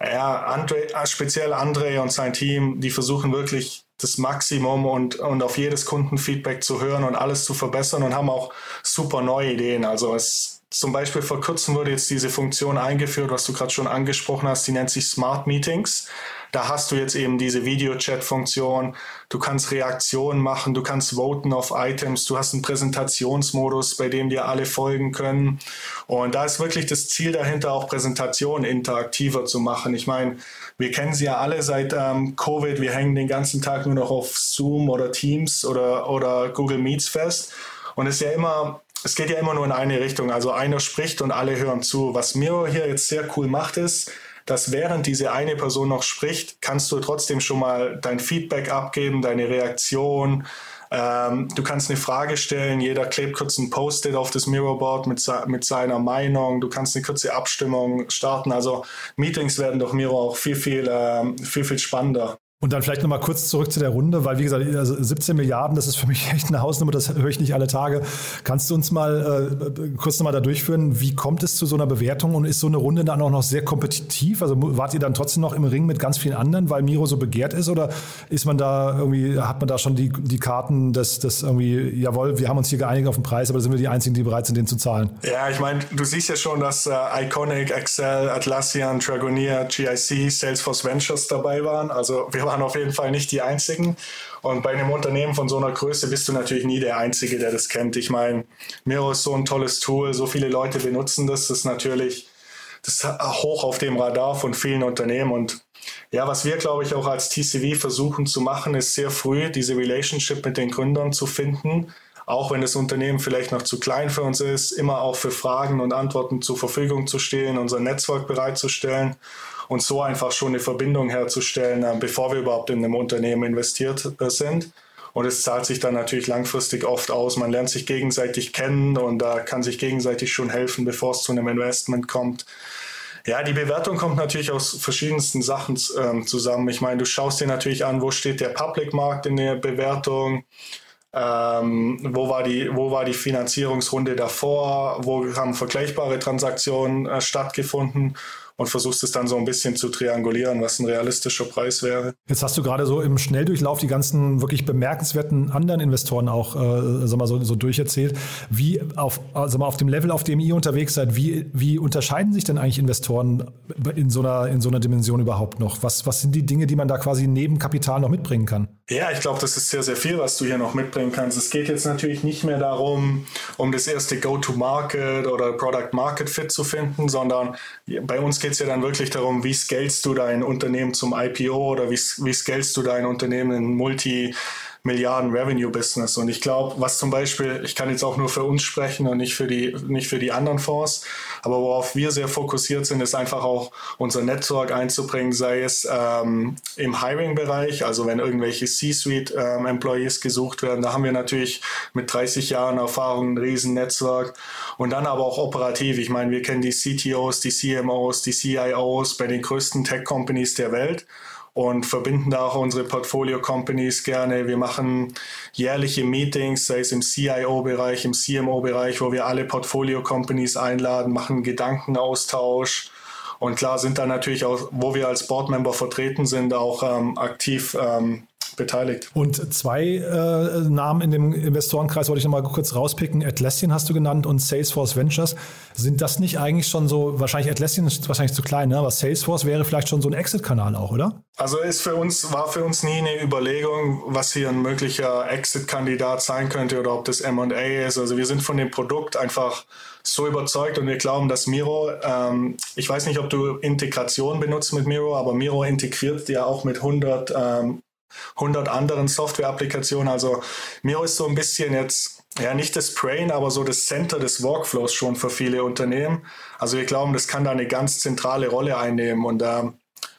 ja, Andre, äh, speziell Andre und sein Team, die versuchen wirklich das Maximum und, und auf jedes Kundenfeedback zu hören und alles zu verbessern und haben auch super neue Ideen. Also es zum Beispiel vor kurzem wurde jetzt diese Funktion eingeführt, was du gerade schon angesprochen hast, die nennt sich Smart Meetings. Da hast du jetzt eben diese Video-Chat-Funktion, du kannst Reaktionen machen, du kannst voten auf Items, du hast einen Präsentationsmodus, bei dem dir alle folgen können. Und da ist wirklich das Ziel dahinter, auch Präsentationen interaktiver zu machen. Ich meine, wir kennen sie ja alle seit ähm, Covid, wir hängen den ganzen Tag nur noch auf Zoom oder Teams oder, oder Google Meets fest. Und es ist ja immer es geht ja immer nur in eine Richtung. Also einer spricht und alle hören zu. Was Miro hier jetzt sehr cool macht, ist, dass während diese eine Person noch spricht, kannst du trotzdem schon mal dein Feedback abgeben, deine Reaktion. Ähm, du kannst eine Frage stellen, jeder klebt kurz ein Post-it auf das Mirrorboard mit, mit seiner Meinung. Du kannst eine kurze Abstimmung starten. Also Meetings werden durch Miro auch viel, viel, ähm, viel, viel spannender. Und dann vielleicht nochmal kurz zurück zu der Runde, weil wie gesagt, also 17 Milliarden, das ist für mich (laughs) echt eine Hausnummer, das höre ich nicht alle Tage. Kannst du uns mal äh, kurz nochmal da durchführen, wie kommt es zu so einer Bewertung und ist so eine Runde dann auch noch sehr kompetitiv? Also wart ihr dann trotzdem noch im Ring mit ganz vielen anderen, weil Miro so begehrt ist oder ist man da irgendwie, hat man da schon die, die Karten, dass das irgendwie, jawohl, wir haben uns hier geeinigt auf den Preis, aber sind wir die Einzigen, die bereit sind, den zu zahlen? Ja, ich meine, du siehst ja schon, dass äh, Iconic, Excel, Atlassian, Dragoneer, GIC, Salesforce Ventures dabei waren. Also wir waren auf jeden Fall nicht die Einzigen. Und bei einem Unternehmen von so einer Größe bist du natürlich nie der Einzige, der das kennt. Ich meine, Miro ist so ein tolles Tool, so viele Leute benutzen das. Das ist natürlich das ist hoch auf dem Radar von vielen Unternehmen. Und ja, was wir, glaube ich, auch als TCV versuchen zu machen, ist sehr früh diese Relationship mit den Gründern zu finden. Auch wenn das Unternehmen vielleicht noch zu klein für uns ist, immer auch für Fragen und Antworten zur Verfügung zu stehen, unser Netzwerk bereitzustellen und so einfach schon eine Verbindung herzustellen, äh, bevor wir überhaupt in einem Unternehmen investiert äh, sind. Und es zahlt sich dann natürlich langfristig oft aus. Man lernt sich gegenseitig kennen und da kann sich gegenseitig schon helfen, bevor es zu einem Investment kommt. Ja, die Bewertung kommt natürlich aus verschiedensten Sachen ähm, zusammen. Ich meine, du schaust dir natürlich an, wo steht der Public-Markt in der Bewertung, ähm, wo, war die, wo war die Finanzierungsrunde davor, wo haben vergleichbare Transaktionen äh, stattgefunden und versuchst es dann so ein bisschen zu triangulieren, was ein realistischer Preis wäre. Jetzt hast du gerade so im Schnelldurchlauf die ganzen wirklich bemerkenswerten anderen Investoren auch äh, sag mal, so, so durcherzählt. Wie auf, also mal auf dem Level, auf dem ihr unterwegs seid, wie, wie unterscheiden sich denn eigentlich Investoren in so einer, in so einer Dimension überhaupt noch? Was, was sind die Dinge, die man da quasi neben Kapital noch mitbringen kann? Ja, ich glaube, das ist sehr, sehr viel, was du hier noch mitbringen kannst. Es geht jetzt natürlich nicht mehr darum, um das erste Go-to-Market oder Product-Market-Fit zu finden, sondern bei uns geht es ja dann wirklich darum, wie scalest du dein Unternehmen zum IPO oder wie, wie scalest du dein Unternehmen in Multi- Milliarden Revenue Business. Und ich glaube, was zum Beispiel, ich kann jetzt auch nur für uns sprechen und nicht für die, nicht für die anderen Fonds, aber worauf wir sehr fokussiert sind, ist einfach auch unser Netzwerk einzubringen, sei es ähm, im Hiring-Bereich, also wenn irgendwelche C-Suite-Employees ähm, gesucht werden, da haben wir natürlich mit 30 Jahren Erfahrung ein riesen Netzwerk und dann aber auch operativ. Ich meine, wir kennen die CTOs, die CMOs, die CIOs bei den größten Tech-Companies der Welt und verbinden da auch unsere Portfolio-Companies gerne. Wir machen jährliche Meetings, sei es im CIO-Bereich, im CMO-Bereich, wo wir alle Portfolio-Companies einladen, machen Gedankenaustausch. Und klar sind da natürlich auch, wo wir als Boardmember vertreten sind, auch ähm, aktiv ähm, beteiligt. Und zwei äh, Namen in dem Investorenkreis wollte ich nochmal kurz rauspicken. Atlassian hast du genannt und Salesforce Ventures. Sind das nicht eigentlich schon so, wahrscheinlich Atlassian ist wahrscheinlich zu klein, ne? aber Salesforce wäre vielleicht schon so ein Exit-Kanal auch, oder? Also ist für uns, war für uns nie eine Überlegung, was hier ein möglicher Exit-Kandidat sein könnte oder ob das M&A ist. Also wir sind von dem Produkt einfach so überzeugt und wir glauben, dass Miro, ähm, ich weiß nicht, ob du Integration benutzt mit Miro, aber Miro integriert ja auch mit 100, ähm, 100 anderen Software-Applikationen. Also Miro ist so ein bisschen jetzt, ja nicht das Brain, aber so das Center des Workflows schon für viele Unternehmen. Also wir glauben, das kann da eine ganz zentrale Rolle einnehmen und ähm,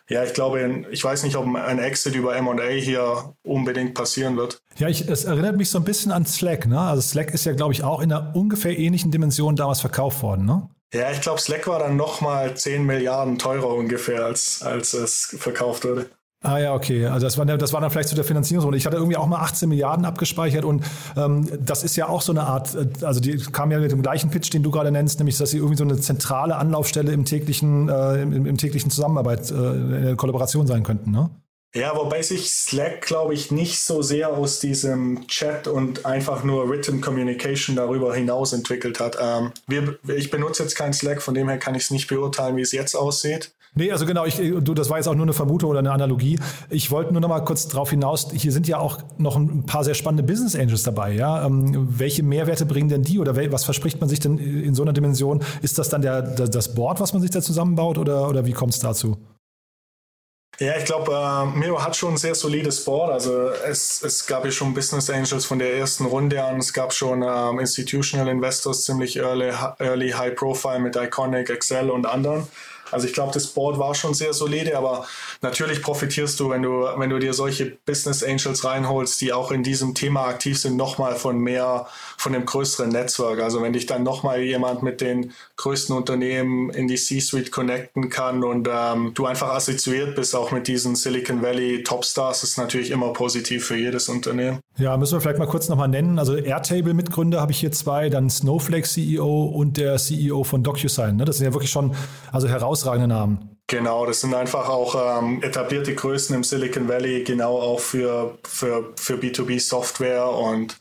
ja, ich glaube, ich weiß nicht, ob ein Exit über MA hier unbedingt passieren wird. Ja, ich, es erinnert mich so ein bisschen an Slack. Ne? Also Slack ist ja, glaube ich, auch in einer ungefähr ähnlichen Dimension damals verkauft worden. Ne? Ja, ich glaube, Slack war dann nochmal 10 Milliarden teurer ungefähr, als, als es verkauft wurde. Ah ja, okay. Also das war, das war dann vielleicht zu der Finanzierungsrunde. Ich hatte irgendwie auch mal 18 Milliarden abgespeichert und ähm, das ist ja auch so eine Art, äh, also die kam ja mit dem gleichen Pitch, den du gerade nennst, nämlich, dass sie irgendwie so eine zentrale Anlaufstelle im täglichen, äh, im, im, täglichen Zusammenarbeit, äh, in der Kollaboration sein könnten, ne? Ja, wobei sich Slack, glaube ich, nicht so sehr aus diesem Chat und einfach nur Written Communication darüber hinaus entwickelt hat. Ähm, wir, ich benutze jetzt kein Slack, von dem her kann ich es nicht beurteilen, wie es jetzt aussieht. Nee, also genau, ich, du, das war jetzt auch nur eine Vermutung oder eine Analogie. Ich wollte nur noch mal kurz darauf hinaus, hier sind ja auch noch ein paar sehr spannende Business Angels dabei. Ja? Ähm, welche Mehrwerte bringen denn die oder was verspricht man sich denn in so einer Dimension? Ist das dann der, das Board, was man sich da zusammenbaut oder, oder wie kommt es dazu? Ja, ich glaube, äh, Miro hat schon ein sehr solides Board. Also es, es gab ja schon Business Angels von der ersten Runde an. Es gab schon ähm, Institutional Investors, ziemlich early, early High Profile mit Iconic, Excel und anderen. Also ich glaube, das Board war schon sehr solide, aber natürlich profitierst du, wenn du, wenn du dir solche Business Angels reinholst, die auch in diesem Thema aktiv sind, nochmal von mehr, von dem größeren Netzwerk. Also wenn dich dann nochmal jemand mit den größten Unternehmen in die C-Suite connecten kann und ähm, du einfach assoziiert bist auch mit diesen Silicon Valley Topstars, ist natürlich immer positiv für jedes Unternehmen. Ja, müssen wir vielleicht mal kurz nochmal nennen. Also Airtable-Mitgründer habe ich hier zwei, dann Snowflake CEO und der CEO von DocuSign. Ne? Das sind ja wirklich schon also herausragende Namen. Genau, das sind einfach auch ähm, etablierte Größen im Silicon Valley, genau auch für, für, für B2B-Software und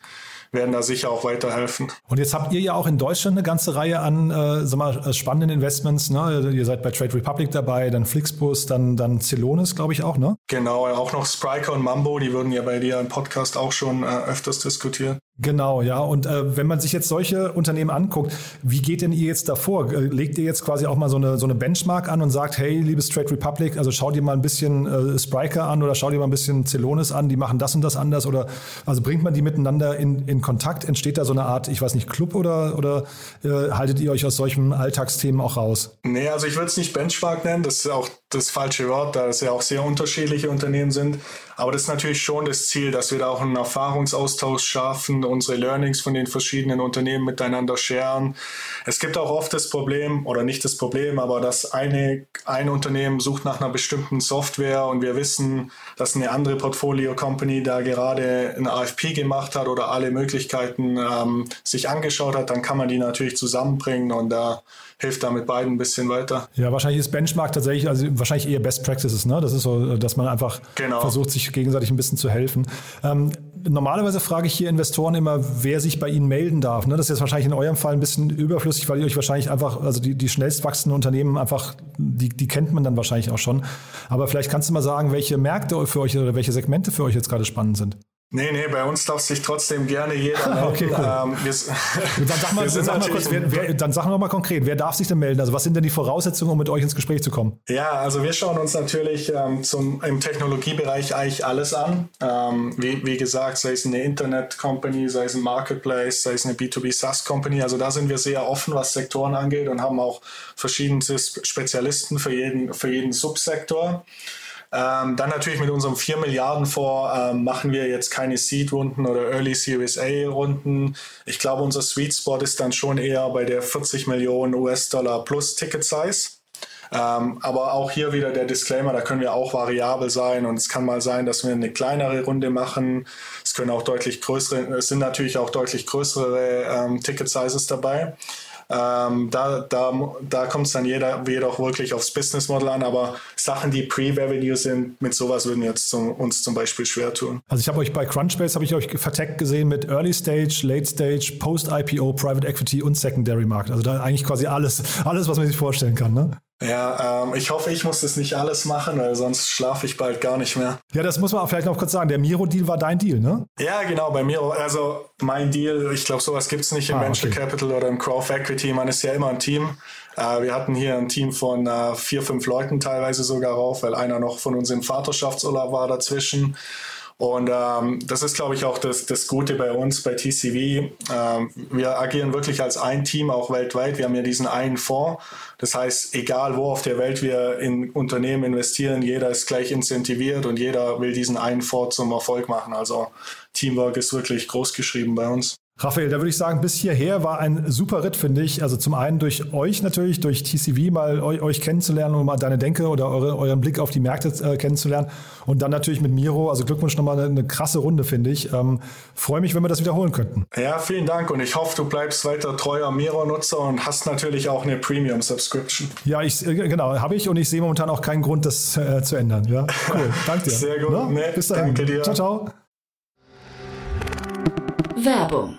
werden da sicher auch weiterhelfen. Und jetzt habt ihr ja auch in Deutschland eine ganze Reihe an äh, sag mal, spannenden Investments. Ne? Ihr seid bei Trade Republic dabei, dann Flixbus, dann, dann Celonis, glaube ich auch, ne? Genau, auch noch Spriker und Mambo, die würden ja bei dir im Podcast auch schon äh, öfters diskutiert. Genau, ja. Und äh, wenn man sich jetzt solche Unternehmen anguckt, wie geht denn ihr jetzt davor? Äh, legt ihr jetzt quasi auch mal so eine, so eine Benchmark an und sagt, hey, liebes Trade Republic, also schau dir mal ein bisschen äh, Spriker an oder schau dir mal ein bisschen Celonis an, die machen das und das anders oder also bringt man die miteinander in, in Kontakt? Entsteht da so eine Art, ich weiß nicht, Club oder, oder äh, haltet ihr euch aus solchen Alltagsthemen auch raus? Nee, also ich würde es nicht Benchmark nennen, das ist auch das falsche Wort, da es ja auch sehr unterschiedliche Unternehmen sind. Aber das ist natürlich schon das Ziel, dass wir da auch einen Erfahrungsaustausch schaffen, unsere Learnings von den verschiedenen Unternehmen miteinander sharen. Es gibt auch oft das Problem, oder nicht das Problem, aber dass eine, ein Unternehmen sucht nach einer bestimmten Software und wir wissen, dass eine andere Portfolio-Company da gerade ein AFP gemacht hat oder alle Möglichkeiten ähm, sich angeschaut hat, dann kann man die natürlich zusammenbringen und da hilft da mit beiden ein bisschen weiter. Ja, wahrscheinlich ist Benchmark tatsächlich, also wahrscheinlich eher Best Practices, ne? Das ist so, dass man einfach genau. versucht, sich gegenseitig ein bisschen zu helfen. Ähm, normalerweise frage ich hier Investoren immer, wer sich bei Ihnen melden darf. Ne? Das ist jetzt wahrscheinlich in eurem Fall ein bisschen überflüssig, weil ihr euch wahrscheinlich einfach, also die, die schnellst wachsenden Unternehmen einfach, die, die kennt man dann wahrscheinlich auch schon. Aber vielleicht kannst du mal sagen, welche Märkte für euch oder welche Segmente für euch jetzt gerade spannend sind. Nee, nee, bei uns darf sich trotzdem gerne jeder (laughs) okay, cool. ähm, wir, dann sag mal, (laughs) sag mal kurz, wer, wer, dann sag noch mal konkret, wer darf sich denn melden? Also was sind denn die Voraussetzungen, um mit euch ins Gespräch zu kommen? Ja, also wir schauen uns natürlich ähm, zum, im Technologiebereich eigentlich alles an. Ähm, wie, wie gesagt, sei es eine Internet-Company, sei es ein Marketplace, sei es eine B2B-SaaS-Company. Also da sind wir sehr offen, was Sektoren angeht und haben auch verschiedene Spezialisten für jeden, für jeden Subsektor. Ähm, dann natürlich mit unserem 4 Milliarden vor ähm, machen wir jetzt keine Seed-Runden oder Early Series A-Runden. Ich glaube, unser Sweet Spot ist dann schon eher bei der 40 Millionen US-Dollar plus Ticket Size. Ähm, aber auch hier wieder der Disclaimer, da können wir auch variabel sein und es kann mal sein, dass wir eine kleinere Runde machen. Es können auch deutlich größere, es sind natürlich auch deutlich größere ähm, Ticket Sizes dabei. Ähm, da da, da kommt es dann jeder, jedoch wirklich aufs Business Model an, aber Sachen, die Pre-Revenue sind, mit sowas würden jetzt zum, uns zum Beispiel schwer tun. Also ich habe euch bei Crunchbase, habe ich euch verteckt gesehen mit Early Stage, Late Stage, Post-IPO, Private Equity und Secondary Markt. Also da eigentlich quasi alles, alles, was man sich vorstellen kann. Ne? Ja, ähm, ich hoffe, ich muss das nicht alles machen, weil sonst schlafe ich bald gar nicht mehr. Ja, das muss man auch vielleicht noch kurz sagen. Der Miro-Deal war dein Deal, ne? Ja, genau, bei Miro. Also mein Deal, ich glaube, sowas gibt es nicht im ah, Venture okay. Capital oder im Crowd Equity. Man ist ja immer ein Team. Äh, wir hatten hier ein Team von äh, vier, fünf Leuten teilweise sogar rauf, weil einer noch von uns im Vaterschaftsurlaub war dazwischen. Und ähm, das ist, glaube ich, auch das, das Gute bei uns, bei TCV. Ähm, wir agieren wirklich als ein Team, auch weltweit. Wir haben ja diesen einen Fonds. Das heißt, egal wo auf der Welt wir in Unternehmen investieren, jeder ist gleich incentiviert und jeder will diesen einen Fonds zum Erfolg machen. Also Teamwork ist wirklich groß geschrieben bei uns. Raphael, da würde ich sagen, bis hierher war ein super Ritt, finde ich. Also zum einen durch euch natürlich, durch TCV mal euch, euch kennenzulernen und mal deine Denke oder eure, euren Blick auf die Märkte äh, kennenzulernen. Und dann natürlich mit Miro. Also Glückwunsch nochmal eine, eine krasse Runde, finde ich. Ähm, Freue mich, wenn wir das wiederholen könnten. Ja, vielen Dank und ich hoffe, du bleibst weiter treuer Miro-Nutzer und hast natürlich auch eine Premium-Subscription. Ja, ich, äh, genau, habe ich und ich sehe momentan auch keinen Grund, das äh, zu ändern. Ja, cool. (laughs) Danke dir. Sehr gut. Ne? Nee, bis dahin. Danke dir. Ciao, ciao. Werbung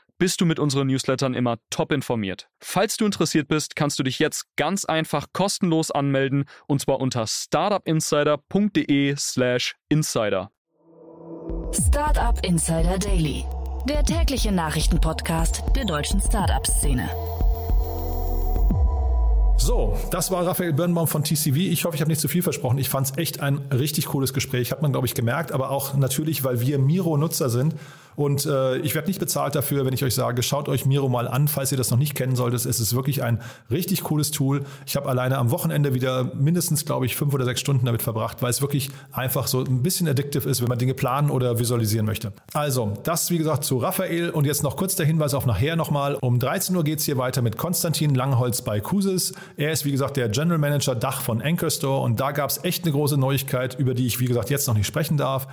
bist du mit unseren Newslettern immer top informiert. Falls du interessiert bist, kannst du dich jetzt ganz einfach kostenlos anmelden und zwar unter startupinsider.de/slash insider. Startup Insider Daily, der tägliche Nachrichtenpodcast der deutschen Startup-Szene. So, das war Raphael Birnbaum von TCV. Ich hoffe, ich habe nicht zu viel versprochen. Ich fand es echt ein richtig cooles Gespräch. Hat man, glaube ich, gemerkt, aber auch natürlich, weil wir Miro-Nutzer sind und äh, ich werde nicht bezahlt dafür, wenn ich euch sage, schaut euch Miro mal an, falls ihr das noch nicht kennen solltet. Es ist wirklich ein richtig cooles Tool. Ich habe alleine am Wochenende wieder mindestens, glaube ich, fünf oder sechs Stunden damit verbracht, weil es wirklich einfach so ein bisschen addictive ist, wenn man Dinge planen oder visualisieren möchte. Also, das wie gesagt zu Raphael und jetzt noch kurz der Hinweis auf nachher nochmal. Um 13 Uhr geht es hier weiter mit Konstantin Langholz bei Kusis. Er ist wie gesagt der General Manager Dach von Anchor Store und da gab es echt eine große Neuigkeit, über die ich wie gesagt jetzt noch nicht sprechen darf.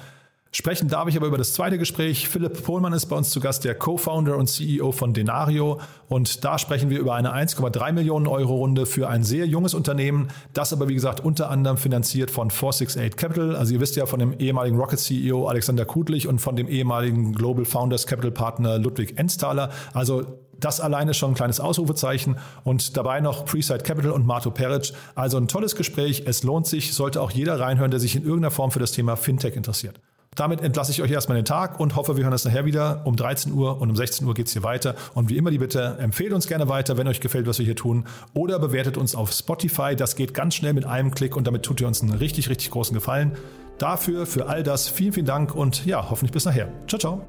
Sprechen darf ich aber über das zweite Gespräch. Philipp Pohlmann ist bei uns zu Gast, der Co-Founder und CEO von Denario. Und da sprechen wir über eine 1,3 Millionen Euro Runde für ein sehr junges Unternehmen, das aber wie gesagt unter anderem finanziert von 468 Capital. Also ihr wisst ja von dem ehemaligen Rocket CEO Alexander Kudlich und von dem ehemaligen Global Founders Capital Partner Ludwig Ensthaler. Also das alleine schon ein kleines Ausrufezeichen und dabei noch Preside Capital und Marto Peric. Also ein tolles Gespräch. Es lohnt sich, sollte auch jeder reinhören, der sich in irgendeiner Form für das Thema Fintech interessiert. Damit entlasse ich euch erstmal den Tag und hoffe, wir hören uns nachher wieder. Um 13 Uhr und um 16 Uhr geht es hier weiter. Und wie immer die Bitte, empfehlt uns gerne weiter, wenn euch gefällt, was wir hier tun. Oder bewertet uns auf Spotify. Das geht ganz schnell mit einem Klick und damit tut ihr uns einen richtig, richtig großen Gefallen. Dafür, für all das, vielen, vielen Dank und ja, hoffentlich bis nachher. Ciao, ciao.